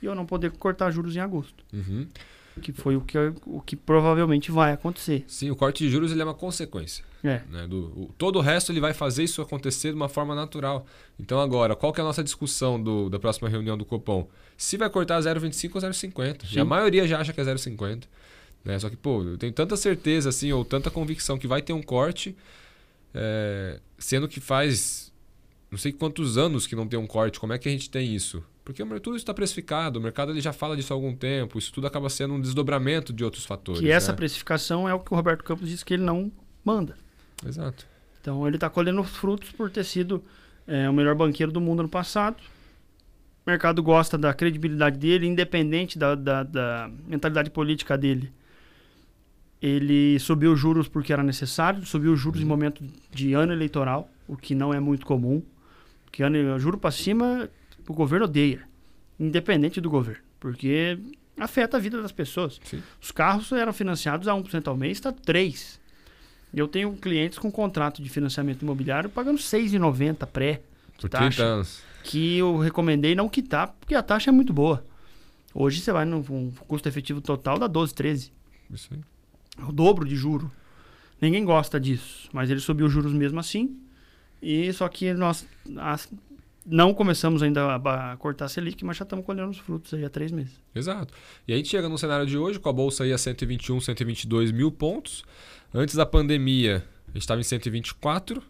e eu não poder cortar juros em agosto, Uhum. que foi o que, o que provavelmente vai acontecer. Sim, o corte de juros ele é uma consequência. É. né, do, o- todo o resto ele vai fazer isso acontecer de uma forma natural. Então agora, qual que é a nossa discussão do- da próxima reunião do Copom? Se vai cortar 0,25 ou 0,50. E Sim. a maioria já acha que é 0,50. Né? Só que, pô, eu tenho tanta certeza assim, ou tanta convicção que vai ter um corte, é, sendo que faz não sei quantos anos que não tem um corte. Como é que a gente tem isso? Porque tudo isso está precificado, o mercado ele já fala disso há algum tempo, isso tudo acaba sendo um desdobramento de outros fatores. Que essa né? precificação é o que o Roberto Campos disse que ele não manda. Exato. Então ele está colhendo os frutos por ter sido é, o melhor banqueiro do mundo no passado. O mercado gosta da credibilidade dele, independente da, da, da mentalidade política dele. Ele subiu os juros porque era necessário, subiu os juros em momento de ano eleitoral, o que não é muito comum. Porque ano, juro para cima, o governo odeia, independente do governo, porque afeta a vida das pessoas. Sim. Os carros eram financiados a 1% ao mês, está 3%. Eu tenho clientes com contrato de financiamento imobiliário pagando R$ 6,90 pré, Por taxa. 30 anos. que eu recomendei não quitar, porque a taxa é muito boa. Hoje você vai no um custo efetivo total dá 12, 13. Isso aí. O dobro de juro. Ninguém gosta disso, mas ele subiu os juros mesmo assim. E só que nós as- não começamos ainda a, a cortar a Selic, mas já estamos colhendo os frutos aí há três meses. Exato. E a gente chega no cenário de hoje com a bolsa aí a 121, 122 mil pontos. Antes da pandemia, a gente estava em 124.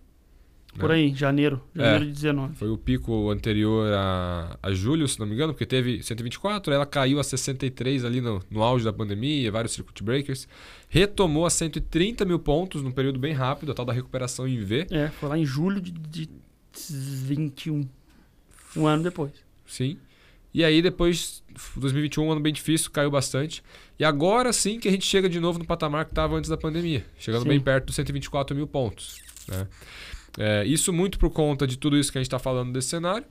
Por né? aí, janeiro, janeiro É. de 19. Foi o pico anterior a, a julho, se não me engano, porque teve 124, aí ela caiu a 63 ali no, no auge da pandemia, vários circuit breakers. Retomou a 130 mil pontos num período bem rápido, a tal da recuperação em V. É, foi lá em julho de, de 21. Um ano depois. Sim. E aí depois, 2021, um ano bem difícil, caiu bastante. E agora sim que a gente chega de novo no patamar que estava antes da pandemia, chegando Sim. bem perto dos 124 mil pontos. né? É, isso muito por conta de tudo isso que a gente está falando desse cenário.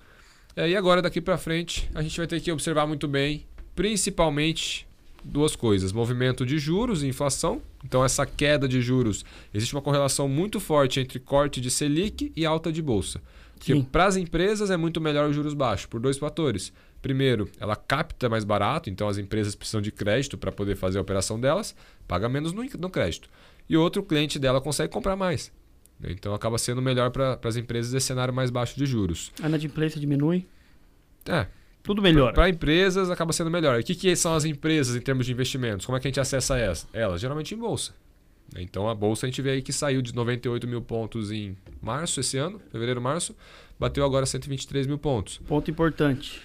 É, e agora, daqui para frente, a gente vai ter que observar muito bem, principalmente duas coisas: movimento de juros e inflação. Então, essa queda de juros, existe uma correlação muito forte entre corte de Selic e alta de bolsa. Porque para as empresas é muito melhor os juros baixos, por dois fatores. Primeiro, ela capta mais barato, então as empresas precisam de crédito para poder fazer a operação delas, paga menos no, no crédito. E outro, o cliente dela consegue comprar mais. Então acaba sendo melhor para as empresas esse cenário mais baixo de juros. A inadimplência diminui, É, tudo melhora. para empresas acaba sendo melhor. E o que, que são as empresas em termos de investimentos? Como é que a gente acessa essa- elas? Geralmente em bolsa. Então a bolsa a gente vê aí que saiu de 98 mil pontos em março esse ano, fevereiro, março, bateu agora 123 mil pontos. Ponto importante.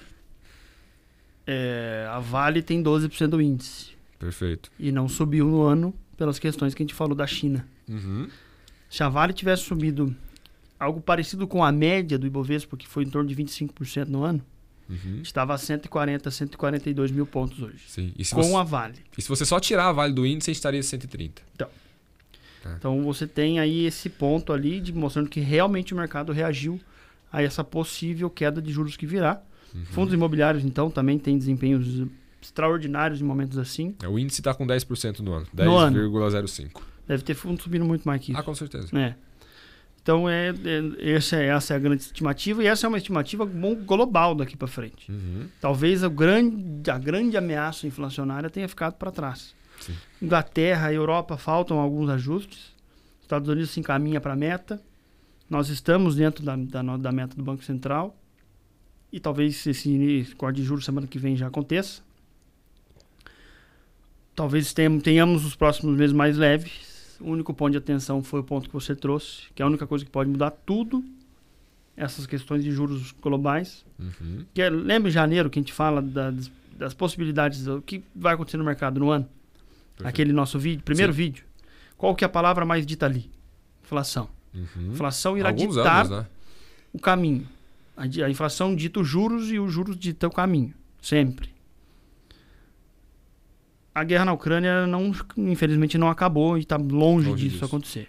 É, a Vale tem 12% do índice. Perfeito. E não subiu no ano pelas questões que a gente falou da China. Uhum. Se a Vale tivesse subido algo parecido com a média do Ibovespa, que foi em torno de 25% no ano, Uhum. estava a 140, 142 mil pontos hoje. Sim. Com você, a Vale. e se você só tirar a Vale do índice, a gente estaria em 130. Então. É. Então você tem aí esse ponto ali de mostrando que realmente o mercado reagiu a essa possível queda de juros que virá. Uhum. Fundos imobiliários, então, também têm desempenhos extraordinários em momentos assim. É, O índice está com 10% no ano. No ano. 10,05. Deve ter fundo subindo muito mais que isso. Ah, com certeza. É. Então, é, é- essa, é, essa é a grande estimativa, e essa é uma estimativa global daqui para frente. Uhum. Talvez a grande, a grande ameaça inflacionária tenha ficado para trás. Sim. Inglaterra e Europa faltam alguns ajustes. Estados Unidos se encaminha para a meta. Nós estamos dentro da, da, da meta do Banco Central. E talvez esse corte de juros semana que vem já aconteça. Talvez tenham- tenhamos os próximos meses mais leves. O único ponto de atenção foi o ponto que você trouxe, que é a única coisa que pode mudar tudo. Essas questões de juros globais. Uhum. Que é, lembra em janeiro que a gente fala das, das possibilidades, do que vai acontecer no mercado no ano? Perfeito. Aquele nosso vídeo, primeiro Sim. vídeo. Qual que é a palavra mais dita ali? Inflação. Uhum. Inflação irá Alguns ditar anos, né? o caminho. A, a inflação dita os juros e os juros dita o caminho. Sempre. A guerra na Ucrânia, não, infelizmente, não acabou e está longe, Longe disso, disso. acontecer.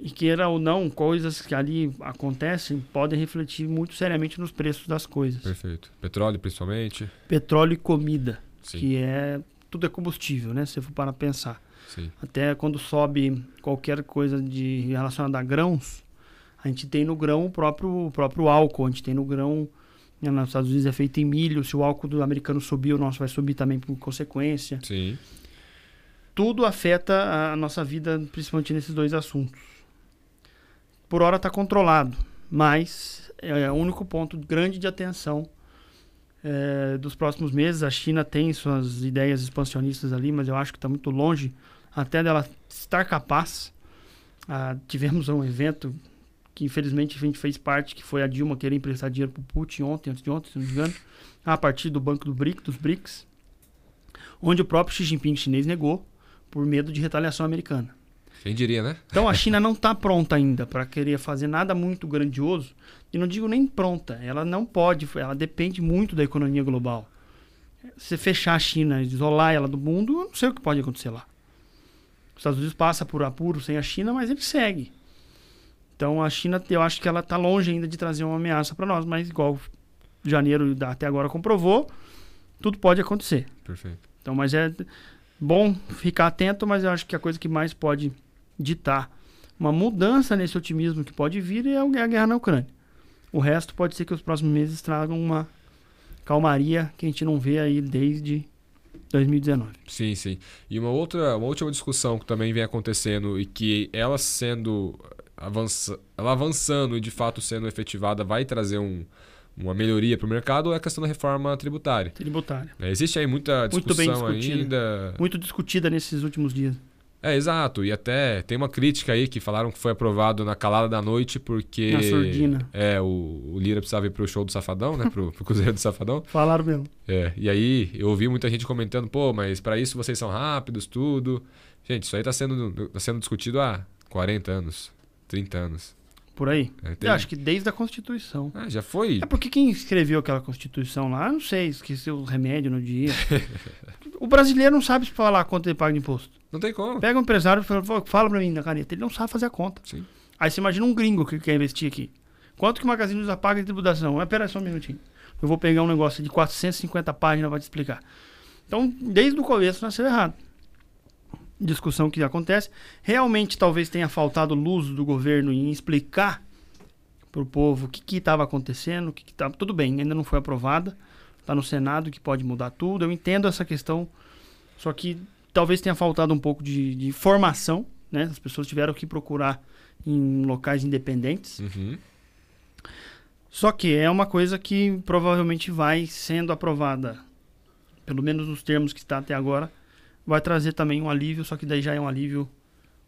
E queira ou não, coisas que ali acontecem podem refletir muito seriamente nos preços das coisas. Perfeito. Petróleo, principalmente. Petróleo e comida, Sim. que é tudo é combustível, né? Se for para pensar. Sim. Até quando sobe qualquer coisa de relacionada a grãos, a gente tem no grão o próprio, o próprio álcool, a gente tem no grão, nos Estados Unidos é feito em milho, se o álcool do americano subir, o nosso vai subir também por consequência. Sim. Tudo afeta a nossa vida, principalmente nesses dois assuntos. Por hora está controlado, mas é o único ponto grande de atenção é, dos próximos meses. A China tem suas ideias expansionistas ali, mas eu acho que está muito longe até dela estar capaz. Ah, tivemos um evento que infelizmente a gente fez parte, que foi a Dilma querer emprestar dinheiro para o Putin ontem, antes de ontem, se não me engano, a partir do Banco do BRIC, dos BRICS, onde o próprio Xi Jinping chinês negou por medo de retaliação americana. Quem diria, né? Então a China não está pronta ainda para querer fazer nada muito grandioso. E não digo nem pronta, ela não pode, ela depende muito da economia global. Se fechar a China, isolar ela do mundo, eu não sei o que pode acontecer lá. Os Estados Unidos passa por apuro sem a China, mas ele segue. Então a China, eu acho que ela está longe ainda de trazer uma ameaça para nós, mas igual janeiro até agora comprovou, tudo pode acontecer. Perfeito. Então, mas é bom ficar atento, mas eu acho que a coisa que mais pode ditar uma mudança nesse otimismo que pode vir é a guerra na Ucrânia. O resto pode ser que os próximos meses tragam uma calmaria que a gente não vê aí desde 2019. Sim, sim. E uma outra, uma última discussão que também vem acontecendo e que ela sendo avança, ela avançando e de fato sendo efetivada vai trazer um, uma melhoria para o mercado é a questão da reforma tributária. Tributária. É, existe aí muita Muito bem discussão discutida. ainda. Muito discutida nesses últimos dias. É, exato. E até tem uma crítica aí que falaram que foi aprovado na calada da noite porque. Na surdina. É, o, o Lira precisava ir pro show do Safadão, né? Pro, pro Cruzeiro do Safadão. Falaram mesmo. É, e aí eu ouvi muita gente comentando, pô, mas para isso vocês são rápidos, tudo. Gente, isso aí tá sendo, tá sendo discutido há 40 anos, 30 anos. Por aí. É, tem- acho que desde a Constituição. Ah, já foi. É porque quem escreveu aquela Constituição lá, não sei, esqueceu o remédio no dia. o brasileiro não sabe falar quanto ele paga de imposto. Não tem como. Pega um empresário e fala, "Pô, fala pra mim na caneta. Ele não sabe fazer a conta. Sim. Aí você imagina um gringo que quer investir aqui. Quanto que o Magazine Luiza paga de tributação? Mas pera só um minutinho. Eu vou pegar um negócio de 450 páginas pra te explicar. Então, desde o começo nasceu errado. Discussão que acontece. Realmente, talvez tenha faltado luz do governo em explicar pro povo o que estava acontecendo, o que estava. Tudo bem, ainda não foi aprovada. Está no Senado, que pode mudar tudo. Eu entendo essa questão. Só que talvez tenha faltado um pouco de, de formação, né? As pessoas tiveram que procurar em locais independentes. Uhum. Só que é uma coisa que provavelmente vai sendo aprovada, pelo menos nos termos que está até agora, vai trazer também um alívio, só que daí já é um alívio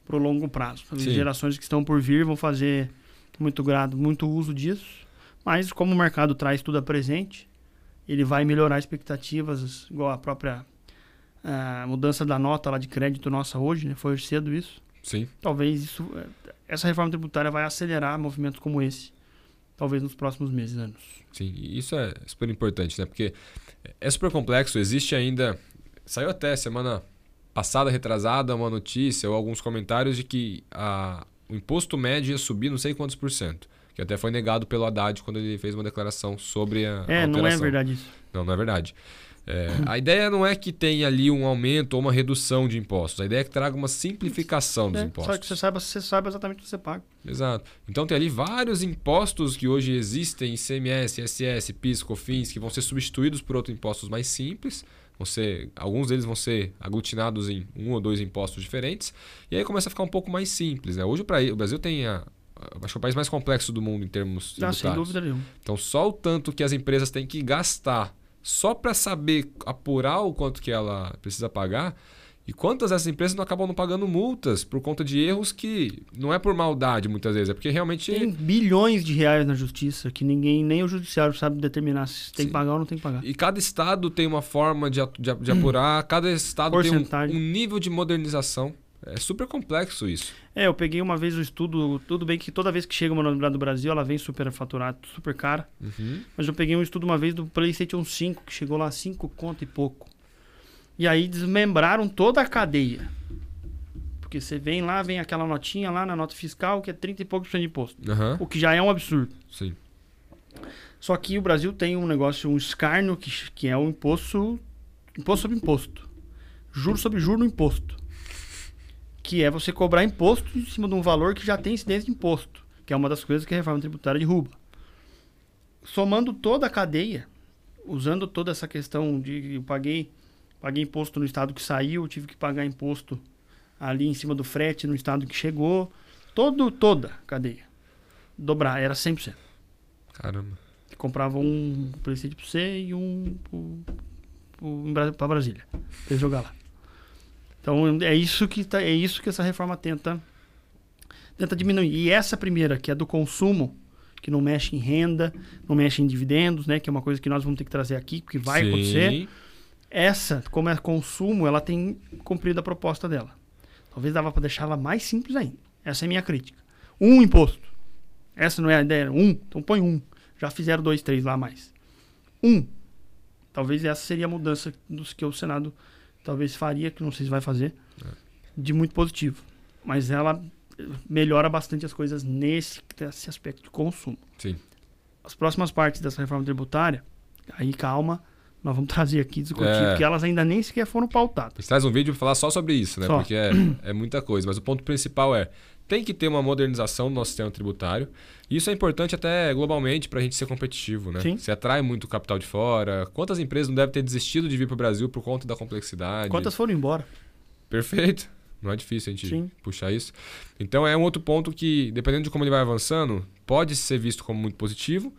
pro longo prazo. As Sim. gerações que estão por vir vão fazer muito grado, muito uso disso, mas como o mercado traz tudo a presente, ele vai melhorar expectativas, igual a própria ah, mudança da nota lá de crédito nossa hoje, né? Foi cedo isso. Sim. Talvez isso, eh, essa reforma tributária vai acelerar movimentos como esse, talvez nos próximos meses, anos. Sim, isso é super importante, né? Porque é super complexo, existe ainda. Saiu até semana passada, retrasada, uma notícia ou alguns comentários de que a, o imposto médio ia subir não sei quantos por cento. Que até foi negado pelo Haddad quando ele fez uma declaração sobre a. É, a não é verdade isso. Não, não é verdade. É, a ideia não é que tenha ali um aumento ou uma redução de impostos. A ideia é que traga uma simplificação dos É, impostos. Só que você saiba, você saiba exatamente o que você paga. Exato. Então tem ali vários impostos que hoje existem, ICMS, ISS, PIS, COFINS, que vão ser substituídos por outros impostos mais simples. Ser, alguns deles vão ser aglutinados em um ou dois impostos diferentes. E aí começa a ficar um pouco mais simples. Né? Hoje o Brasil tem a, acho que é o país mais complexo do mundo em termos Ah, sem dúvida nenhuma. Então, só o tanto que as empresas têm que gastar só para saber apurar o quanto que ela precisa pagar. E quantas dessas empresas não acabam não pagando multas por conta de erros que não é por maldade muitas vezes, é porque realmente Tem bilhões de reais na justiça que ninguém, nem o judiciário sabe determinar se tem Sim. que pagar ou não tem que pagar. E cada estado tem uma forma de, de, de apurar, cada estado tem um, um nível de modernização. É super complexo isso. É, eu peguei uma vez o estudo, tudo bem que toda vez que chega uma novidade do Brasil, ela vem super faturada, super cara. Uhum. Mas eu peguei um estudo uma vez do PlayStation 5, que chegou lá a 5 conto e pouco. E aí desmembraram toda a cadeia. Porque você vem lá, vem aquela notinha lá na nota fiscal que é 30 e poucos por cento de imposto. Aham, O que já é um absurdo. sim. Só que o Brasil tem um negócio, um escárnio, que, que é o imposto. Imposto sobre imposto. Juro sobre juro no imposto. Que é você cobrar imposto em cima de um valor que já tem incidência de imposto. Que é uma das coisas que a reforma tributária derruba. Somando toda a cadeia, usando toda essa questão de eu paguei, paguei imposto no estado que saiu, tive que pagar imposto ali em cima do frete no estado que chegou. Todo, toda cadeia. Dobrar, era 100%. Caramba. Comprava um e um pro, pro, em Bra- pra Brasília. Pra jogar lá. Então é isso que tá, é isso que essa reforma tenta tenta diminuir. E essa primeira, que é do consumo, que não mexe em renda, não mexe em dividendos, né, que é uma coisa que nós vamos ter que trazer aqui, porque vai Sim. acontecer. Essa, como é consumo, ela tem cumprido a proposta dela. Talvez dava para deixar ela mais simples ainda. Essa é a minha crítica. Um imposto. Essa não é a ideia. Um, então põe um. Já fizeram dois, três lá a mais. Um. Talvez essa seria a mudança dos que o Senado talvez faria, que não sei se vai fazer, de muito positivo. Mas ela eh, melhora bastante as coisas nesse, nesse aspecto de consumo. Sim. As próximas partes dessa reforma tributária, aí calma, nós vamos trazer aqui discutir, É. porque elas ainda nem sequer foram pautadas. A gente traz um vídeo para falar só sobre isso, né? Só. Porque é, é muita coisa. Mas o ponto principal é tem que ter uma modernização do nosso sistema tributário. E isso é importante até globalmente para a gente ser competitivo, né? Sim. Se atrai muito capital de fora. Quantas empresas não devem ter desistido de vir para o Brasil por conta da complexidade? Quantas foram embora? Perfeito. Não é difícil a gente Sim. puxar isso. Então é um outro ponto que, dependendo de como ele vai avançando, pode ser visto como muito positivo,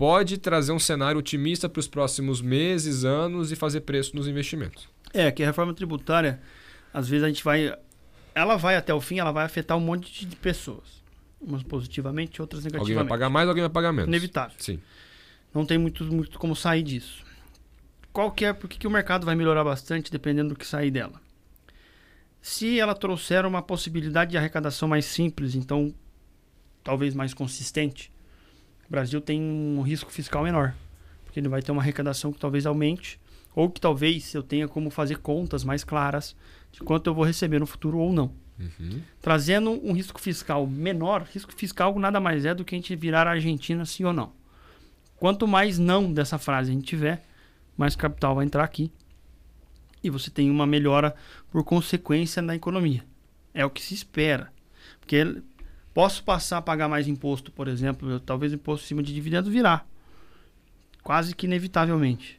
pode trazer um cenário otimista para os próximos meses, anos e fazer preço nos investimentos. É, que a reforma tributária, às vezes a gente vai. Ela vai até o fim, ela vai afetar um monte de pessoas. Umas positivamente, outras Alguém vai negativamente. pagar mais, alguém vai pagar menos. Inevitável. Sim. Não tem muito, muito como sair disso. Qual que é, por que, que o mercado vai melhorar bastante dependendo do que sair dela? Se ela trouxer uma possibilidade de arrecadação mais simples, então talvez mais consistente, o Brasil tem um risco fiscal menor. Porque ele vai ter uma arrecadação que talvez aumente, ou que talvez eu tenha como fazer contas mais claras de quanto eu vou receber no futuro ou não. Uhum. Trazendo um risco fiscal menor, risco fiscal nada mais é do que a gente virar a Argentina sim ou não. Quanto mais não dessa frase a gente tiver, mais capital vai entrar aqui. E você tem uma melhora por consequência na economia. É o que se espera. Porque posso passar a pagar mais imposto, por exemplo, eu- talvez imposto em cima de dividendos virar. Quase que inevitavelmente.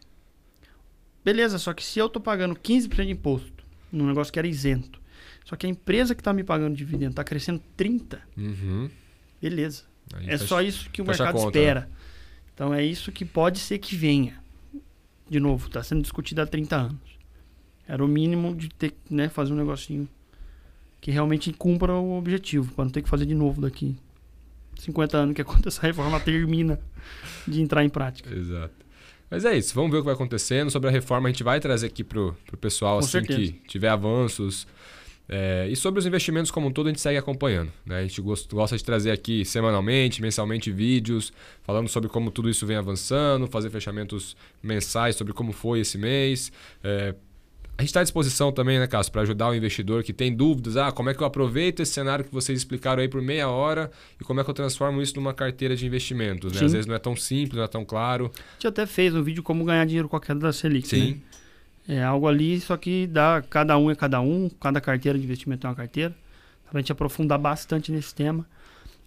Beleza, só que se eu estou pagando 15% de imposto num negócio que era isento, só que a empresa que está me pagando dividendo está crescendo 30%, Uhum. beleza. Aí É fecha- só isso que o mercado conta, né? espera. Então é isso que pode ser que venha. De novo, está sendo discutido há 30 anos. Era o mínimo de ter que né, fazer um negocinho que realmente cumpra o objetivo, para não ter que fazer de novo daqui 50 anos, que é essa reforma termina de entrar em prática. Exato. Mas é isso, vamos ver o que vai acontecendo. Sobre a reforma, a gente vai trazer aqui pro, pro pessoal Com assim certeza. que tiver avanços. É, e sobre os investimentos como um todo, a gente segue acompanhando. né? A gente gost- gosta de trazer aqui semanalmente, mensalmente vídeos, falando sobre como tudo isso vem avançando, fazer fechamentos mensais sobre como foi esse mês. É, gente está à disposição também, né, Cássio, para ajudar o investidor que tem dúvidas. Ah, como é que eu aproveito esse cenário que vocês explicaram aí por meia hora e como é que eu transformo isso numa carteira de investimentos? Né? Às vezes não é tão simples, não é tão claro. A gente até fez um vídeo como ganhar dinheiro com a queda da Selic. Sim. Né? É algo ali, só que dá, cada um é cada um, cada carteira de investimento é uma carteira. Para a gente aprofundar bastante nesse tema.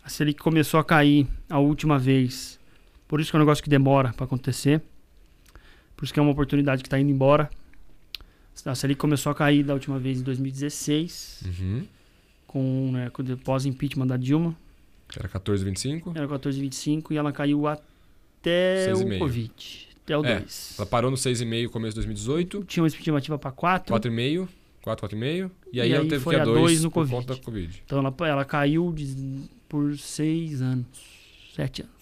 A Selic começou a cair a última vez, por isso que é um negócio que demora para acontecer. Por isso que é uma oportunidade que está indo embora. A Selic começou a cair da última vez em 2016, Uhum. com, né, com pós-impeachment da Dilma. Era 14,25. Era 14,25 e ela caiu até o 6,5. Covid, até o É, 2. Ela parou no 6,5 começo de 2018, Tinha uma estimativa para 4, 4,5, 4, 4,5. E aí E ela aí teve foi que a a 2 dois no por Covid. Covid. então ela, ela caiu de- por 6 anos, 7 anos.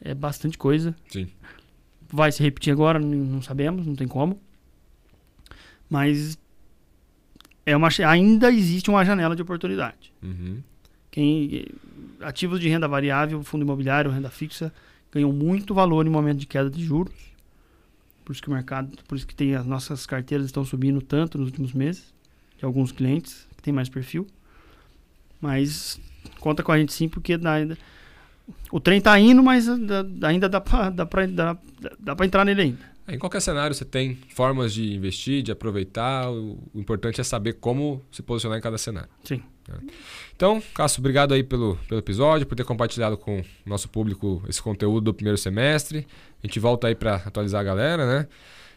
É bastante coisa. Sim. Vai se repetir agora, não sabemos, não tem como. Mas é uma, ainda existe uma janela de oportunidade. Uhum. Quem, ativos de renda variável, fundo imobiliário, renda fixa, ganham muito valor em momento de queda de juros. Por isso que o mercado, por isso que tem, as nossas carteiras estão subindo tanto nos últimos meses, de alguns clientes que tem mais perfil. Mas conta com a gente sim, porque dá, ainda, o trem tá indo, mas ainda dá pra entrar nele ainda. Em qualquer cenário você tem formas de investir, de aproveitar. O, importante é saber como se posicionar em cada cenário. Sim. Então, Cássio, obrigado aí pelo, pelo episódio, por ter compartilhado com o nosso público esse conteúdo do primeiro semestre. A gente volta aí para atualizar a galera, né?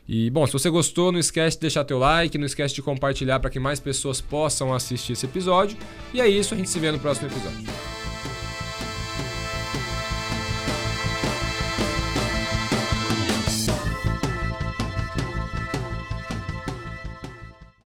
E, bom, se você gostou, não esquece de deixar teu like, não esquece de compartilhar para que mais pessoas possam assistir esse episódio. E é isso, a gente se vê no próximo episódio.